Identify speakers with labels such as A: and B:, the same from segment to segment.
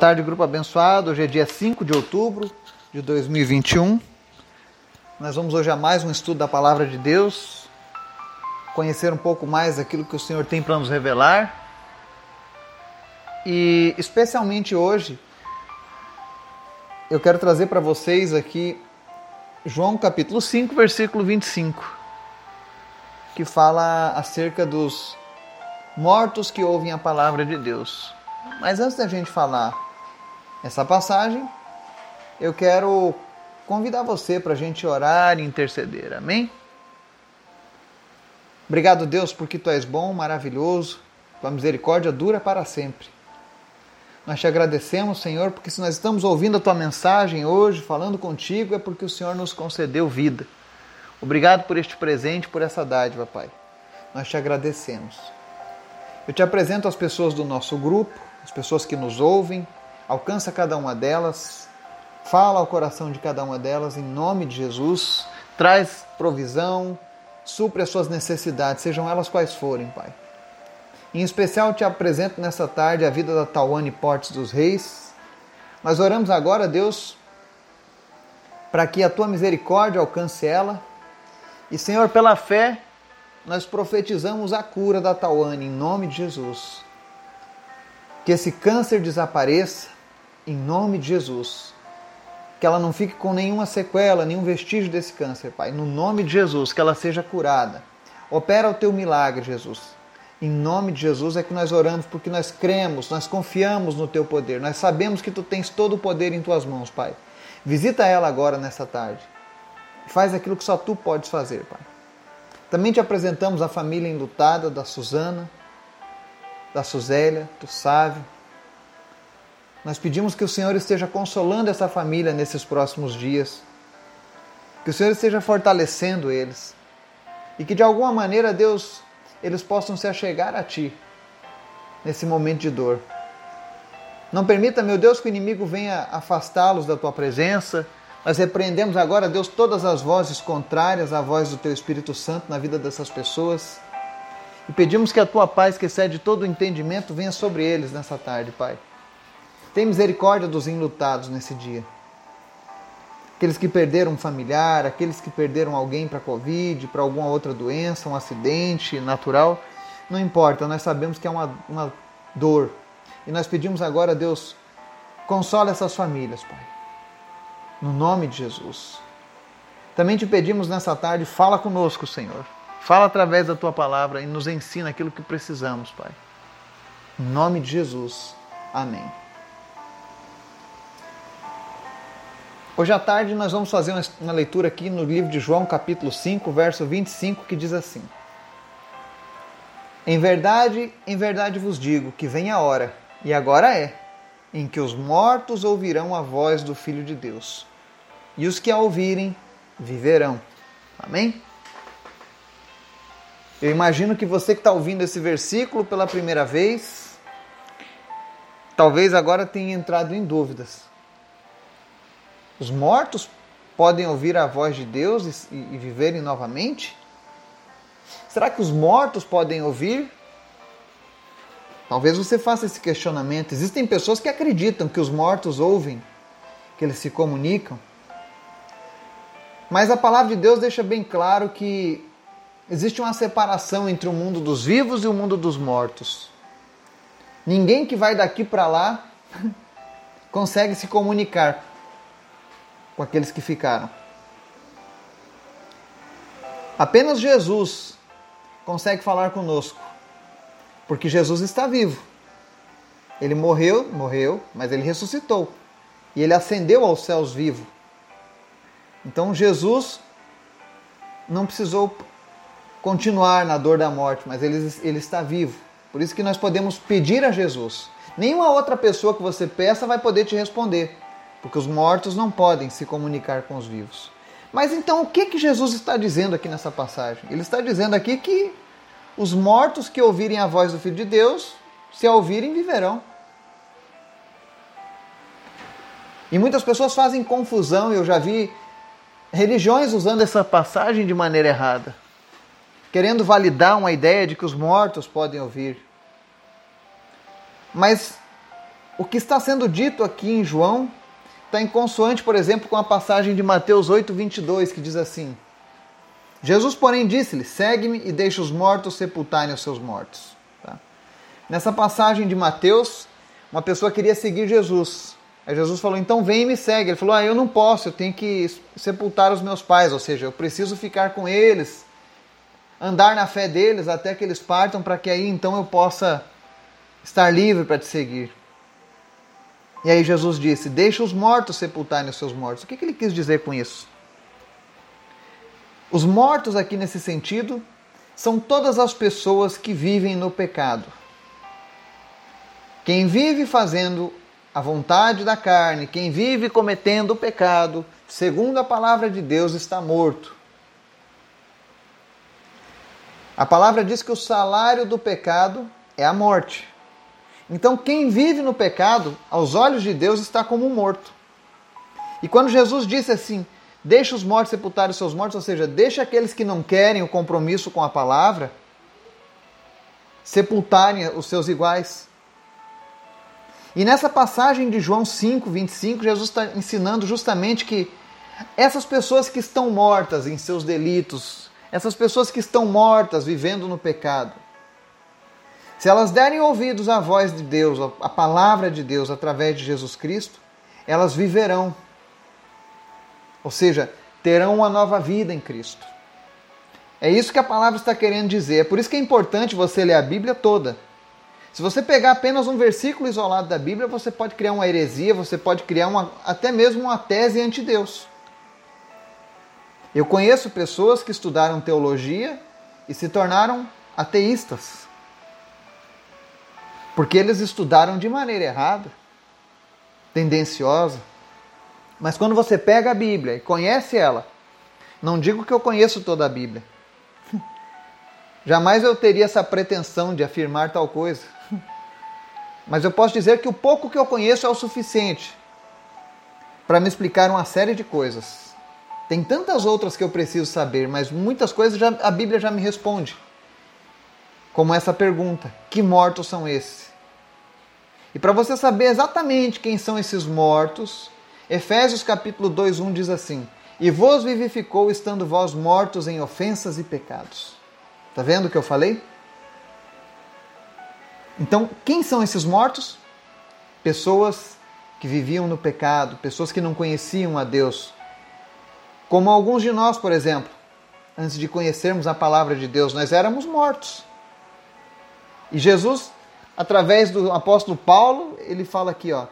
A: tarde, grupo abençoado. Hoje é dia 5 de outubro de 2021. Nós vamos hoje a mais um estudo da palavra de Deus, conhecer um pouco mais daquilo que o Senhor tem para nos revelar. E especialmente hoje, eu quero trazer para vocês aqui João capítulo 5, versículo 25, que fala acerca dos mortos que ouvem a palavra de Deus. Mas antes da gente falar essa passagem, eu quero convidar você para a gente orar e interceder. Amém? Obrigado, Deus, porque tu és bom, maravilhoso, tua misericórdia dura para sempre. Nós te agradecemos, Senhor, porque se nós estamos ouvindo a tua mensagem hoje, falando contigo, é porque o Senhor nos concedeu vida. Obrigado por este presente, por essa dádiva, Pai. Nós te agradecemos. Eu te apresento as pessoas do nosso grupo, as pessoas que nos ouvem, alcança cada uma delas, fala ao coração de cada uma delas em nome de Jesus, traz provisão, supre as suas necessidades, sejam elas quais forem, Pai. Em especial te apresento nessa tarde a vida da Tawane Portes dos Reis. Nós oramos agora, Deus, para que a tua misericórdia alcance ela. E, Senhor, pela fé, nós profetizamos a cura da Tawane em nome de Jesus. Que esse câncer desapareça em nome de Jesus. Que ela não fique com nenhuma sequela, nenhum vestígio desse câncer, Pai. No nome de Jesus, que ela seja curada. Opera o teu milagre, Jesus. Em nome de Jesus é que nós oramos porque nós cremos, nós confiamos no teu poder. Nós sabemos que tu tens todo o poder em tuas mãos, Pai. Visita ela agora nessa tarde. Faz aquilo que só tu podes fazer, Pai. Também te apresentamos a família enlutada da Suzana, da Suzélia, do Sávio. Nós pedimos que o Senhor esteja consolando essa família nesses próximos dias. Que o Senhor esteja fortalecendo eles. E que de alguma maneira, Deus, eles possam se achegar a Ti nesse momento de dor. Não permita, meu Deus, que o inimigo venha afastá-los da Tua presença nós repreendemos agora, Deus, todas as vozes contrárias à voz do Teu Espírito Santo na vida dessas pessoas. E pedimos que a Tua paz, que excede todo o entendimento, venha sobre eles nessa tarde, Pai. Tem misericórdia dos enlutados nesse dia. Aqueles que perderam um familiar, aqueles que perderam alguém para Covid, para alguma outra doença, um acidente natural. Não importa, nós sabemos que é uma, uma dor. E nós pedimos agora, Deus, consola essas famílias, Pai no nome de Jesus. Também te pedimos nessa tarde, fala conosco, Senhor. Fala através da tua palavra e nos ensina aquilo que precisamos, Pai. Em nome de Jesus. Amém. Hoje à tarde nós vamos fazer uma leitura aqui no livro de João, capítulo 5, verso 25, que diz assim: Em verdade, em verdade vos digo que vem a hora, e agora é, em que os mortos ouvirão a voz do Filho de Deus e os que a ouvirem viverão. Amém? Eu imagino que você que está ouvindo esse versículo pela primeira vez, talvez agora tenha entrado em dúvidas. Os mortos podem ouvir a voz de Deus e, e viverem novamente? Será que os mortos podem ouvir? Talvez você faça esse questionamento. Existem pessoas que acreditam que os mortos ouvem, que eles se comunicam. Mas a palavra de Deus deixa bem claro que existe uma separação entre o mundo dos vivos e o mundo dos mortos. Ninguém que vai daqui para lá consegue se comunicar com aqueles que ficaram. Apenas Jesus consegue falar conosco, porque Jesus está vivo. Ele morreu, morreu, mas ele ressuscitou. E ele ascendeu aos céus vivo. Então Jesus não precisou continuar na dor da morte, mas ele, ele está vivo. Por isso que nós podemos pedir a Jesus. Nenhuma outra pessoa que você peça vai poder te responder, porque os mortos não podem se comunicar com os vivos. Mas então o que, que Jesus está dizendo aqui nessa passagem? Ele está dizendo aqui que os mortos que ouvirem a voz do Filho de Deus, se a ouvirem, viverão. E muitas pessoas fazem confusão, eu já vi religiões usando essa passagem de maneira errada, querendo validar uma ideia de que os mortos podem ouvir. Mas o que está sendo dito aqui em João está em consoante, por exemplo, com a passagem de Mateus 8, 22, que diz assim: Jesus, porém, disse-lhe: Segue-me e deixa os mortos sepultarem os seus mortos. Tá? Nessa passagem de Mateus, uma pessoa queria seguir Jesus. Aí Jesus falou: Então vem e me segue. Ele falou: Ah, eu não posso, eu tenho que sepultar os meus pais, ou seja, eu preciso ficar com eles, andar na fé deles até que eles partam, para que aí então eu possa estar livre para te seguir. E aí Jesus disse: Deixa os mortos sepultarem os seus mortos. O que, que ele quis dizer com isso? Os mortos, aqui nesse sentido, são todas as pessoas que vivem no pecado. Quem vive fazendo a vontade da carne, quem vive cometendo o pecado, segundo a palavra de Deus, está morto. A palavra diz que o salário do pecado é a morte. Então, quem vive no pecado, aos olhos de Deus, está como morto. E quando Jesus disse assim: Deixa os mortos sepultarem os seus mortos, ou seja, deixa aqueles que não querem o compromisso com a palavra sepultarem os seus iguais. E nessa passagem de João 5, 25, Jesus está ensinando justamente que essas pessoas que estão mortas em seus delitos, essas pessoas que estão mortas vivendo no pecado, se elas derem ouvidos à voz de Deus, à palavra de Deus através de Jesus Cristo, elas viverão. Ou seja, terão uma nova vida em Cristo. É isso que a palavra está querendo dizer. É por isso que é importante você ler a Bíblia toda. Se você pegar apenas um versículo isolado da Bíblia, você pode criar uma heresia, você pode criar uma, até mesmo uma tese anti Deus. Eu conheço pessoas que estudaram teologia e se tornaram ateístas. Porque eles estudaram de maneira errada, tendenciosa. Mas quando você pega a Bíblia e conhece ela, não digo que eu conheço toda a Bíblia. Jamais eu teria essa pretensão de afirmar tal coisa. Mas eu posso dizer que o pouco que eu conheço é o suficiente para me explicar uma série de coisas. Tem tantas outras que eu preciso saber, mas muitas coisas já, a Bíblia já me responde. Como essa pergunta: que mortos são esses? E para você saber exatamente quem são esses mortos, Efésios capítulo 2:1 diz assim: "E vos vivificou estando vós mortos em ofensas e pecados." Tá vendo o que eu falei? Então, quem são esses mortos? Pessoas que viviam no pecado, pessoas que não conheciam a Deus. Como alguns de nós, por exemplo, antes de conhecermos a palavra de Deus, nós éramos mortos. E Jesus através do apóstolo Paulo, ele fala aqui, ó,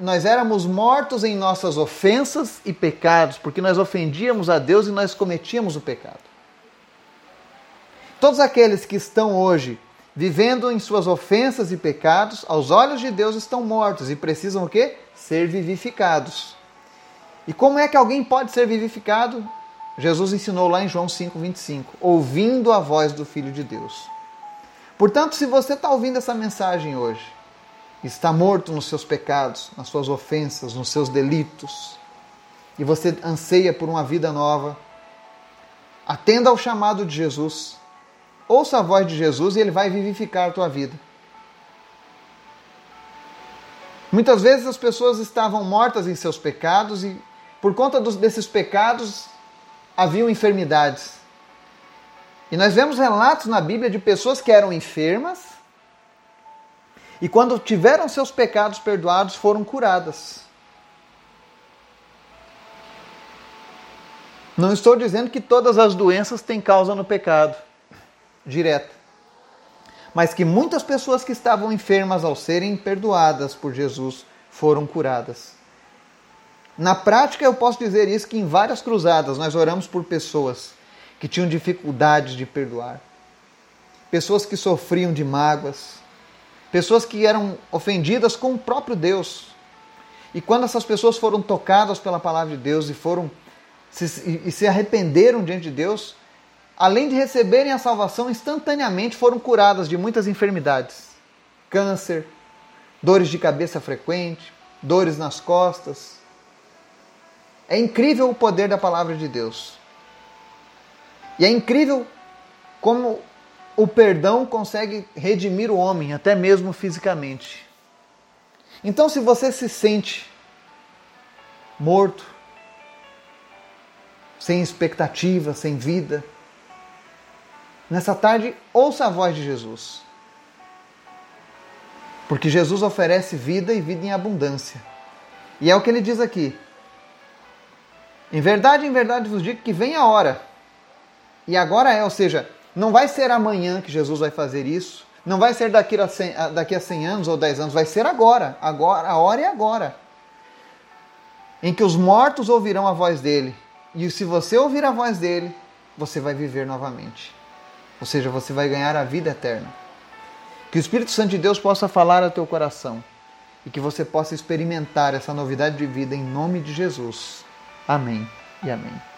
A: nós éramos mortos em nossas ofensas e pecados, porque nós ofendíamos a Deus e nós cometíamos o pecado. Todos aqueles que estão hoje vivendo em suas ofensas e pecados, aos olhos de Deus estão mortos e precisam o quê? Ser vivificados. E como é que alguém pode ser vivificado? Jesus ensinou lá em João 5:25, ouvindo a voz do Filho de Deus. Portanto, se você está ouvindo essa mensagem hoje, está morto nos seus pecados, nas suas ofensas, nos seus delitos, e você anseia por uma vida nova, atenda ao chamado de Jesus, ouça a voz de Jesus e ele vai vivificar a tua vida. Muitas vezes as pessoas estavam mortas em seus pecados e, por conta dos, desses pecados, haviam enfermidades. E nós vemos relatos na Bíblia de pessoas que eram enfermas e, quando tiveram seus pecados perdoados, foram curadas. Não estou dizendo que todas as doenças têm causa no pecado, direta. Mas que muitas pessoas que estavam enfermas, ao serem perdoadas por Jesus, foram curadas. Na prática, eu posso dizer isso que em várias cruzadas nós oramos por pessoas que tinham dificuldades de perdoar, pessoas que sofriam de mágoas, pessoas que eram ofendidas com o próprio Deus. E quando essas pessoas foram tocadas pela palavra de Deus e foram se, e se arrependeram diante de Deus, além de receberem a salvação, instantaneamente foram curadas de muitas enfermidades: câncer, dores de cabeça frequente, dores nas costas. É incrível o poder da palavra de Deus. E é incrível como o perdão consegue redimir o homem, até mesmo fisicamente. Então, se você se sente morto, sem expectativa, sem vida, nessa tarde, ouça a voz de Jesus. Porque Jesus oferece vida e vida em abundância. E é o que ele diz aqui. Em verdade, em verdade vos digo que vem a hora. E agora é, ou seja, não vai ser amanhã que Jesus vai fazer isso, não vai ser daqui a 100, daqui a 100 anos ou 10 anos, vai ser agora. agora. A hora é agora. Em que os mortos ouvirão a voz dele. E se você ouvir a voz dele, você vai viver novamente. Ou seja, você vai ganhar a vida eterna. Que o Espírito Santo de Deus possa falar ao teu coração e que você possa experimentar essa novidade de vida em nome de Jesus. Amém e amém.